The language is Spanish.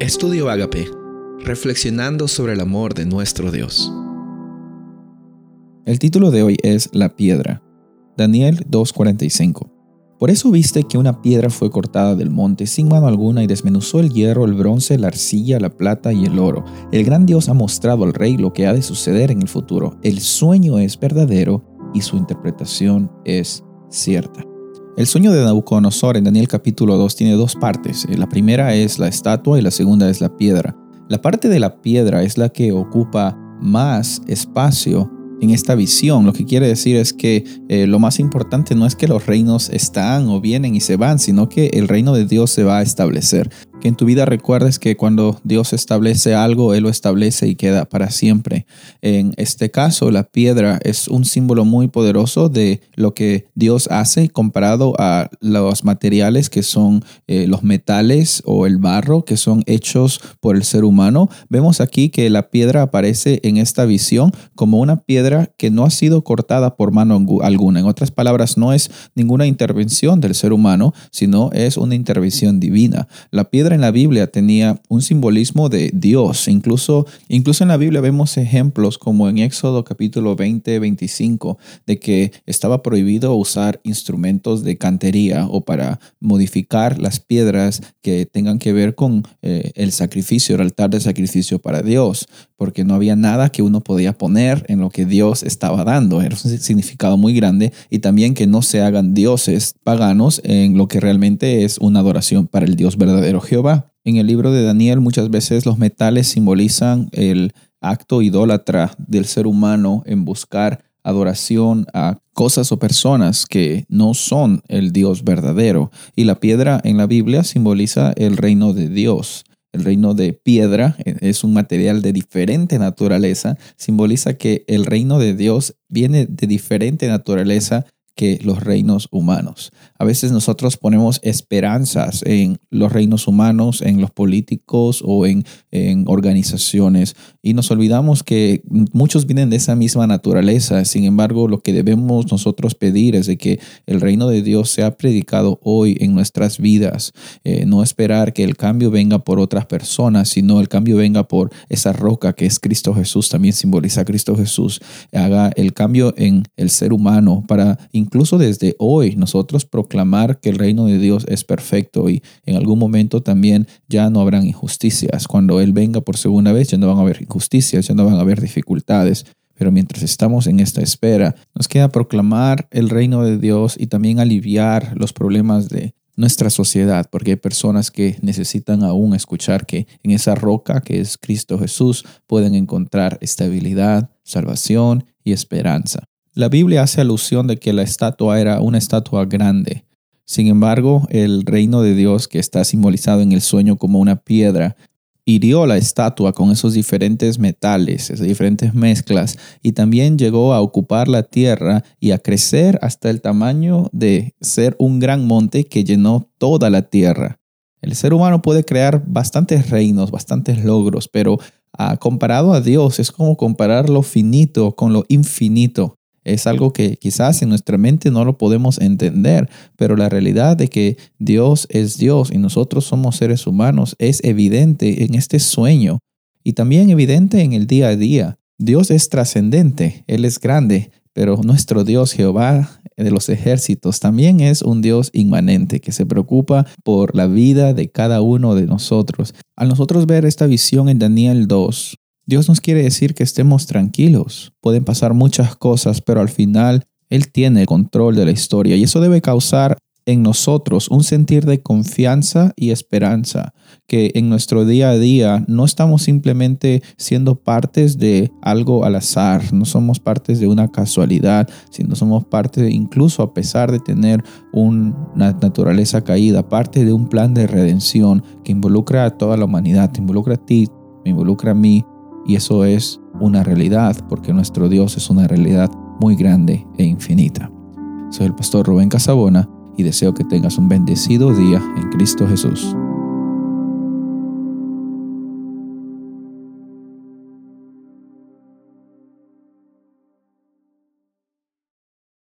Estudio Agape, reflexionando sobre el amor de nuestro Dios. El título de hoy es La piedra. Daniel 2:45. Por eso viste que una piedra fue cortada del monte sin mano alguna y desmenuzó el hierro, el bronce, la arcilla, la plata y el oro. El gran Dios ha mostrado al rey lo que ha de suceder en el futuro. El sueño es verdadero y su interpretación es cierta. El sueño de Nabucodonosor en Daniel capítulo 2 tiene dos partes. La primera es la estatua y la segunda es la piedra. La parte de la piedra es la que ocupa más espacio en esta visión. Lo que quiere decir es que eh, lo más importante no es que los reinos están o vienen y se van, sino que el reino de Dios se va a establecer que en tu vida recuerdes que cuando Dios establece algo, Él lo establece y queda para siempre. En este caso, la piedra es un símbolo muy poderoso de lo que Dios hace comparado a los materiales que son eh, los metales o el barro que son hechos por el ser humano. Vemos aquí que la piedra aparece en esta visión como una piedra que no ha sido cortada por mano alguna. En otras palabras, no es ninguna intervención del ser humano, sino es una intervención divina. La piedra en la Biblia tenía un simbolismo de Dios. Incluso, incluso en la Biblia vemos ejemplos como en Éxodo capítulo 20, 25, de que estaba prohibido usar instrumentos de cantería o para modificar las piedras que tengan que ver con eh, el sacrificio, el altar de sacrificio para Dios, porque no había nada que uno podía poner en lo que Dios estaba dando. Era un significado muy grande y también que no se hagan dioses paganos en lo que realmente es una adoración para el Dios verdadero Jehová en el libro de Daniel muchas veces los metales simbolizan el acto idólatra del ser humano en buscar adoración a cosas o personas que no son el Dios verdadero. Y la piedra en la Biblia simboliza el reino de Dios. El reino de piedra eh, es un material de diferente naturaleza, simboliza que el reino de Dios viene de diferente naturaleza que los reinos humanos. A veces nosotros ponemos esperanzas en los reinos humanos, en los políticos o en, en, organizaciones y nos olvidamos que muchos vienen de esa misma naturaleza. Sin embargo, lo que debemos nosotros pedir es de que el reino de Dios sea predicado hoy en nuestras vidas. Eh, no esperar que el cambio venga por otras personas, sino el cambio venga por esa roca que es Cristo Jesús, también simboliza Cristo Jesús. Haga el cambio en el ser humano para incluso desde hoy nosotros proclamar que el reino de Dios es perfecto y en algún momento también ya no habrán injusticias. Cuando Él venga por segunda vez ya no van a haber injusticias, ya no van a haber dificultades. Pero mientras estamos en esta espera, nos queda proclamar el reino de Dios y también aliviar los problemas de nuestra sociedad, porque hay personas que necesitan aún escuchar que en esa roca que es Cristo Jesús pueden encontrar estabilidad, salvación y esperanza. La Biblia hace alusión de que la estatua era una estatua grande. Sin embargo, el reino de Dios que está simbolizado en el sueño como una piedra, hirió la estatua con esos diferentes metales, esas diferentes mezclas, y también llegó a ocupar la tierra y a crecer hasta el tamaño de ser un gran monte que llenó toda la tierra. El ser humano puede crear bastantes reinos, bastantes logros, pero ah, comparado a Dios es como comparar lo finito con lo infinito. Es algo que quizás en nuestra mente no lo podemos entender, pero la realidad de que Dios es Dios y nosotros somos seres humanos es evidente en este sueño y también evidente en el día a día. Dios es trascendente, Él es grande, pero nuestro Dios Jehová de los ejércitos también es un Dios inmanente que se preocupa por la vida de cada uno de nosotros. Al nosotros ver esta visión en Daniel 2, Dios nos quiere decir que estemos tranquilos. Pueden pasar muchas cosas, pero al final Él tiene el control de la historia y eso debe causar en nosotros un sentir de confianza y esperanza, que en nuestro día a día no estamos simplemente siendo partes de algo al azar, no somos partes de una casualidad, sino somos parte, incluso a pesar de tener una naturaleza caída, parte de un plan de redención que involucra a toda la humanidad, te involucra a ti, me involucra a mí, y eso es una realidad porque nuestro Dios es una realidad muy grande e infinita. Soy el pastor Rubén Casabona y deseo que tengas un bendecido día en Cristo Jesús.